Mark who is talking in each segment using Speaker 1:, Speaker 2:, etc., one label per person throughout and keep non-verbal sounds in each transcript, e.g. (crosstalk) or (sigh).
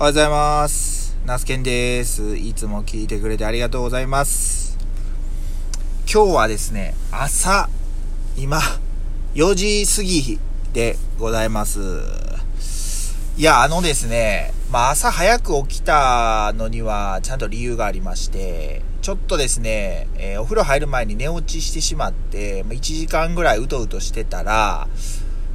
Speaker 1: おはようございます。ナスケンです。いつも聞いてくれてありがとうございます。今日はですね、朝、今、4時過ぎでございます。いや、あのですね、まあ朝早く起きたのにはちゃんと理由がありまして、ちょっとですね、えーお風呂入る前に寝落ちしてしまって、ま1時間ぐらいうとうとしてたら、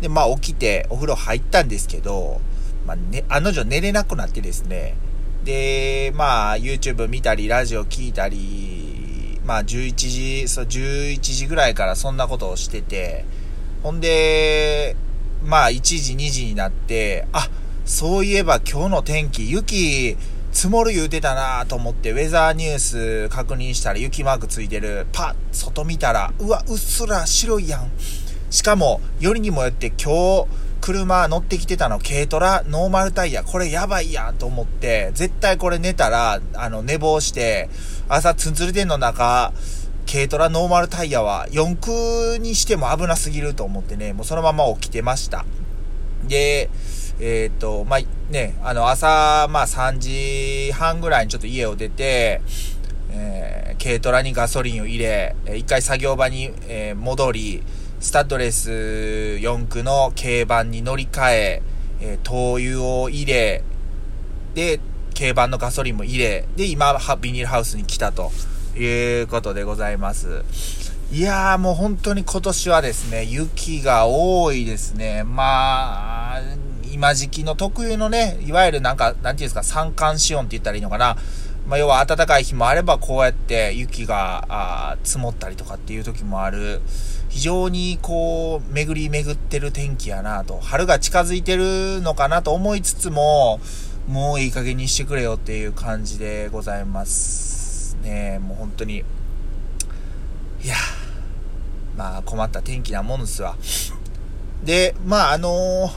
Speaker 1: で、まあ起きてお風呂入ったんですけど、まあね、案の定寝れなくなってですね、で、まあ YouTube 見たり、ラジオ聞いたり、まあ11時、そう11時ぐらいからそんなことをしてて、ほんで、まあ1時、2時になって、あ、そういえば今日の天気、雪、積もる言うてたなと思って、ウェザーニュース確認したら雪マークついてる。パッ、外見たら、うわ、うっすら白いやん。しかも、よりにもよって今日、車乗ってきてたの軽トラノーマルタイヤこれやばいやんと思って絶対これ寝たらあの寝坊して朝ツンツル電の中軽トラノーマルタイヤは4駆にしても危なすぎると思ってねもうそのまま起きてました。でえっ、とまあねあの朝まあ3時半ぐらいにちょっと家を出てえー軽トラにガソリンを入れ、一回作業場に、えー戻り、スタッドレス4駆の軽バンに乗り換え、えー灯油を入れ、で、軽バンのガソリンも入れ、で、今、ビニールハウスに来たということでございます。いやーもう本当に今年はですね、雪が多いですね。まあ、今時期の特有のね、いわゆるなんか、なんていうんですか、三寒四温って言ったらいいのかな。まあ、要は暖かい日もあれば、こうやって雪があ積もったりとかっていう時もある。非常にこう、巡り巡ってる天気やなと。春が近づいてるのかなと思いつつも、もういい加減にしてくれよっていう感じでございます。ねもう本当に。いやまあ困った天気なもんですわ。で、まああの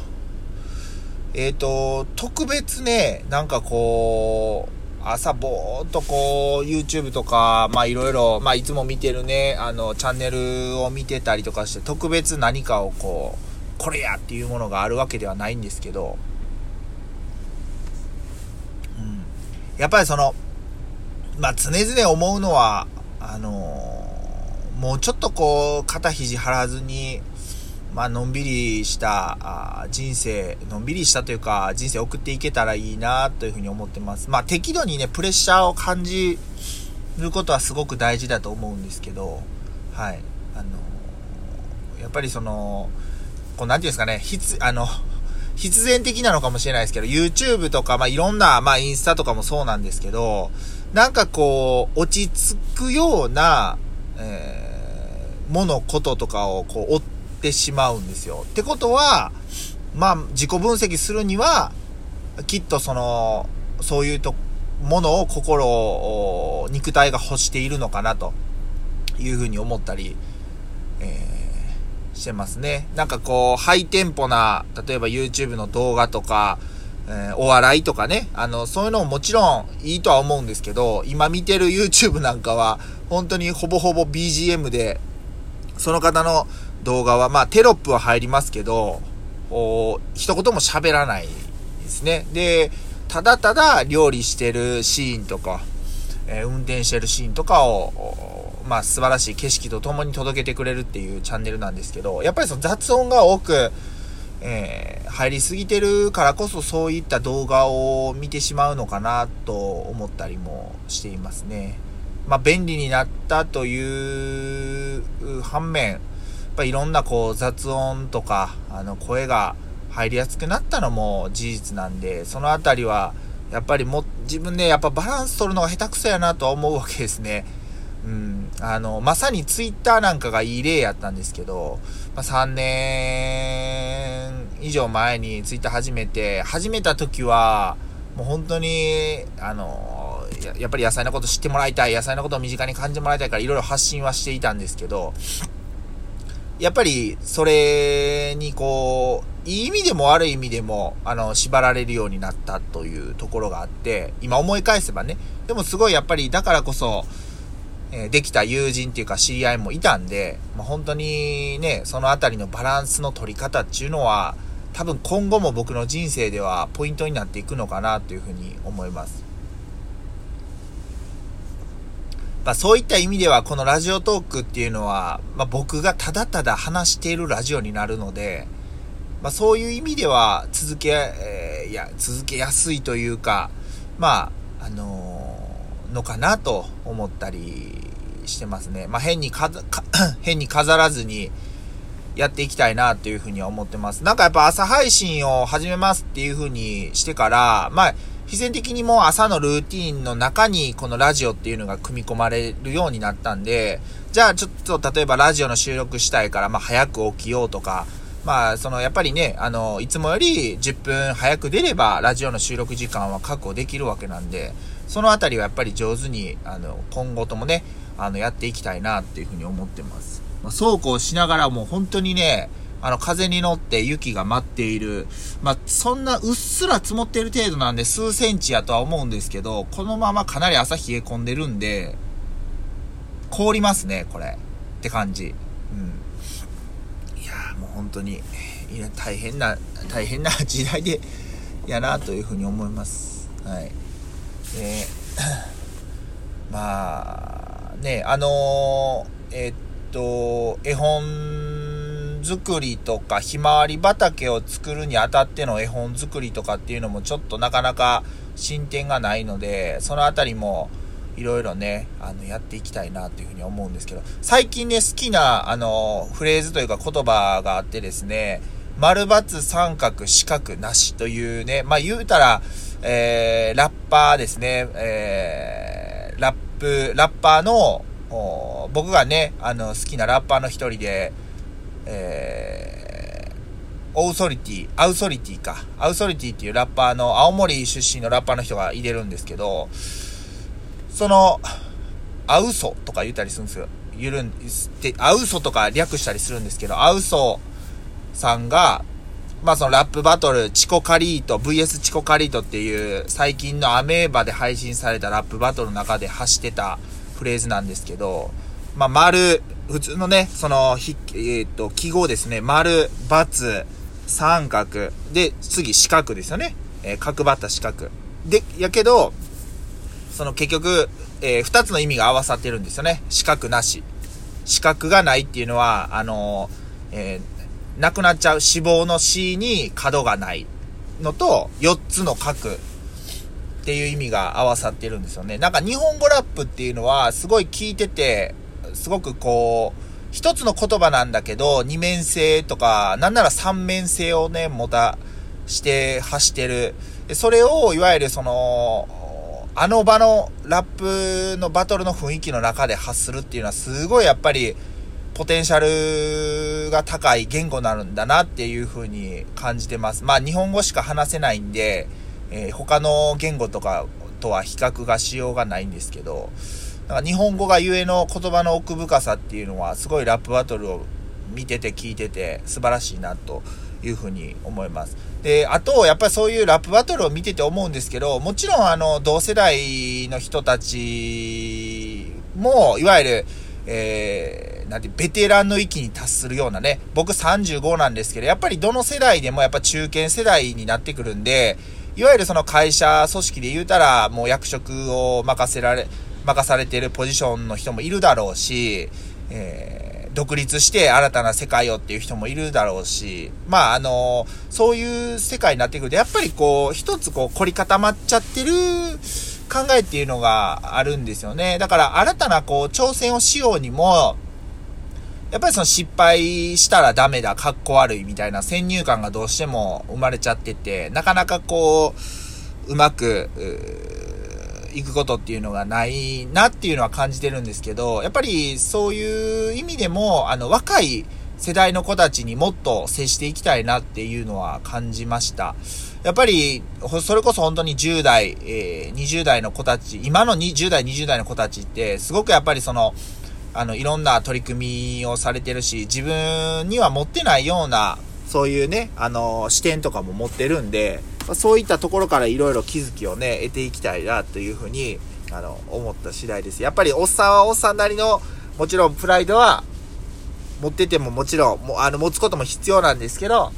Speaker 1: えっ、と、特別ね、なんかこう、朝ぼーっとこう、YouTube とか、まあいろいろ、まあいつも見てるね、あの、チャンネルを見てたりとかして、特別何かをこう、これやっていうものがあるわけではないんですけど、うん。やっぱりその、まあ常々思うのは、あのもうちょっとこう、肩肘張らずに、まあ、のんびりした人生、のんびりしたというか、人生送っていけたらいいなというふうに思ってます。まあ、適度にね、プレッシャーを感じることはすごく大事だと思うんですけど、はい。あのやっぱりその、こう、なんていうんですかね、必、あの、必然的なのかもしれないですけど、YouTube とか、まあ、いろんな、まあ、インスタとかもそうなんですけど、なんかこう、落ち着くような、えー、もの、こととかを、こう、追っててしまうんですよ。ってことは、まあ、自己分析するには、きっとその、そういうと、ものを心を、肉体が欲しているのかな、というふうに思ったり、えーしてますね。なんかこう、ハイテンポな、例えば YouTube の動画とか、えーお笑いとかね、あの、そういうのももちろんいいとは思うんですけど、今見てる YouTube なんかは、本当にほぼほぼ BGM で、その方の動画は、まあテロップは入りますけど、お一言も喋らないですね。で、ただただ料理してるシーンとか、えー運転してるシーンとかを、まあ素晴らしい景色とともに届けてくれるっていうチャンネルなんですけど、やっぱりその雑音が多く、えー入りすぎてるからこそそういった動画を見てしまうのかなと思ったりもしていますね。まあ便利になったという反面、ぱいろんなこう雑音とか、あの声が入りやすくなったのも事実なんで、そのあたりはやっぱりも自分でやっぱバランス取るのが下手くそやなとは思うわけですね。うん、あの、まさにツイッターなんかがいい例やったんですけど、まあ、3年以上前にツイッター始めて、始めた時は、もう本当に、あの、ややっぱり野菜のこと知ってもらいたい、野菜のことを身近に感じてもらいたいからいろいろ発信はしていたんですけど、やっぱり、それにこう、いい意味でも悪い意味でも、あの、縛られるようになったというところがあって、今思い返せばね、でもすごいやっぱり、だからこそ、えできた友人っていうか知り合いもいたんで、まあ、本当にね、そのあたりのバランスの取り方っていうのは多分今後も僕の人生ではポイントになっていくのかなというふうに思います。まあ、そういった意味ではこのラジオトークっていうのは、まあ、僕がただただ話しているラジオになるので、まあ、そういう意味では続け、えー、いや、続けやすいというか、まあ、あのー、のかなと思ったりしてますね。まあ、変にか、か (coughs) 変に飾らずに、やっていきたいなっていうふうには思ってます。なんかやっぱ朝配信を始めますっていうふうにしてから、まあ、必然的にもう朝のルーティンの中にこのラジオっていうのが組み込まれるようになったんで、じゃあちょっと例えばラジオの収録したいからまあ早く起きようとか、まあそのやっぱりね、あの、いつもより10分早く出ればラジオの収録時間は確保できるわけなんで、そのあたりはやっぱり上手に、あの、今後ともね、あの、やっていきたいなっていうふうに思ってます。まあ、そうこうしながらもう本当にね、あの、風に乗って雪が舞っている。まあ、そんなうっすら積もってる程度なんで数センチやとは思うんですけど、このままかなり朝冷え込んでるんで、凍りますね、これ。って感じ。うん。いやもう本当に、いや、大変な、大変な時代で、やなというふうに思います。はい。えー、まあ、ね、あのー、え、っと、絵本作りとか、ひまわり畑を作るにあたっての絵本作りとかっていうのもちょっとなかなか進展がないので、そのあたりもいろいろね、あの、やっていきたいなというふうに思うんですけど、最近ね、好きな、あの、フレーズというか言葉があってですね、丸×三角四角なしというね、まあ言うたら、えー、ラッパーですね、えー、ラップ、ラッパーの、僕がね、あの、好きなラッパーの一人で、えー、オウソリティ、アウソリティか。アウソリティっていうラッパーの、青森出身のラッパーの人がいれるんですけど、その、アウソとか言ったりするんですよ。ゆるん、で、アウソとか略したりするんですけど、アウソさんが、まあそのラップバトル、チコカリート、VS チコカリートっていう最近のアメーバで配信されたラップバトルの中で発してたフレーズなんですけど、まあ、丸、普通のね、その、ひ、えっ、ー、と、記号ですね。丸、×、三角。で、次、四角ですよね。えー、角張った四角。で、やけど、その結局、えー、二つの意味が合わさってるんですよね。四角なし。四角がないっていうのは、あのえー、なくなっちゃう脂肪の C に角がないのと、4つの角っていう意味が合わさってるんですよね。なんか日本語ラップっていうのはすごい聞いてて、すごくこう、一つの言葉なんだけど、二面性とか、なんなら三面性をね、持たして発してる。それを、いわゆるその、あの場のラップのバトルの雰囲気の中で発するっていうのはすごいやっぱりポテンシャルが高い言語になるんだなっていう風に感じてます。まあ日本語しか話せないんで、えー、他の言語とかとは比較がしようがないんですけど、なんか日本語がゆえの言葉の奥深さっていうのはすごいラップバトルを見てて聞いてて素晴らしいなというふうに思います。で、あと、やっぱりそういうラップバトルを見てて思うんですけど、もちろんあの、同世代の人たちも、いわゆる、えー、なんて、ベテランの域に達するようなね、僕35なんですけど、やっぱりどの世代でもやっぱ中堅世代になってくるんで、いわゆるその会社組織で言うたら、もう役職を任せられ、任されているポジションの人もいるだろうし、えー、独立して新たな世界をっていう人もいるだろうし、まあ、あのそういう世界になってくると、やっぱりこう、一つこう、凝り固まっちゃってる考えっていうのがあるんですよね。だから、新たなこう、挑戦をしようにも、やっぱりその失敗したらダメだ、かっこ悪いみたいな先入観がどうしても生まれちゃってて、なかなかこう、うまく、いくことっていうのがないなっていうのは感じてるんですけど、やっぱりそういう意味でも、あの、若い世代の子たちにもっと接していきたいなっていうのは感じました。やっぱり、それこそ本当に10代、えー、20代の子たち、今の10代、20代の子たちって、すごくやっぱりその、あの、いろんな取り組みをされてるし、自分には持ってないような、そういうね、あの、視点とかも持ってるんで、まそういったところからいろいろ気づきをね、得ていきたいな、というふうに、あの、思った次第です。やっぱり、おっさんはおっさんなりの、もちろんプライドは、持っててももちろん、もあの、持つことも必要なんですけど、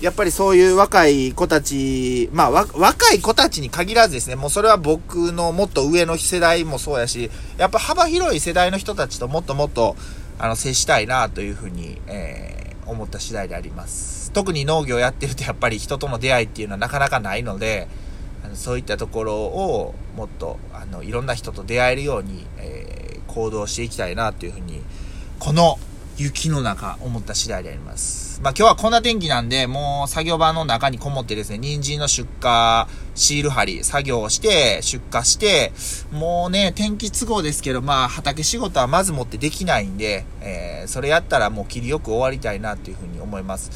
Speaker 1: やっぱりそういう若い子たち、まあ、若い子たちに限らずですね、もうそれは僕のもっと上の世代もそうやし、やっぱ幅広い世代の人たちともっともっと、あの、接したいなというふうに、えー、思った次第であります。特に農業やってるとやっぱり人との出会いっていうのはなかなかないので、あのそういったところをもっと、あの、いろんな人と出会えるように、えー、行動していきたいなというふうに、この雪の中思った次第であります。まあ今日はこんな天気なんで、もう作業場の中にこもってですね、人参の出荷、シール貼り、作業をして、出荷して、もうね、天気都合ですけど、まあ畑仕事はまずもってできないんで、えー、それやったらもう切りよく終わりたいなというふうに思います。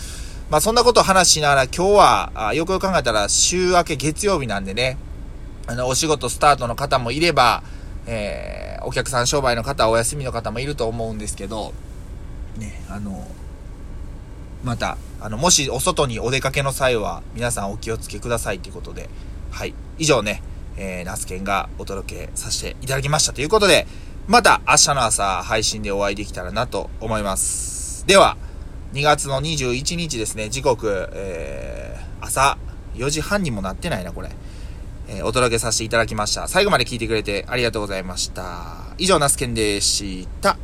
Speaker 1: まあそんなことを話しながら今日は、あよくよく考えたら週明け月曜日なんでね、あの、お仕事スタートの方もいれば、えー、お客さん商売の方、お休みの方もいると思うんですけど、ね、あの、また、あの、もしお外にお出かけの際は、皆さんお気をつけくださいということで、はい。以上ね、えー、ナスケンがお届けさせていただきましたということで、また明日の朝配信でお会いできたらなと思います。では、2月の21日ですね、時刻、えー、朝4時半にもなってないな、これ。えー、お届けさせていただきました。最後まで聞いてくれてありがとうございました。以上、ナスケンでした。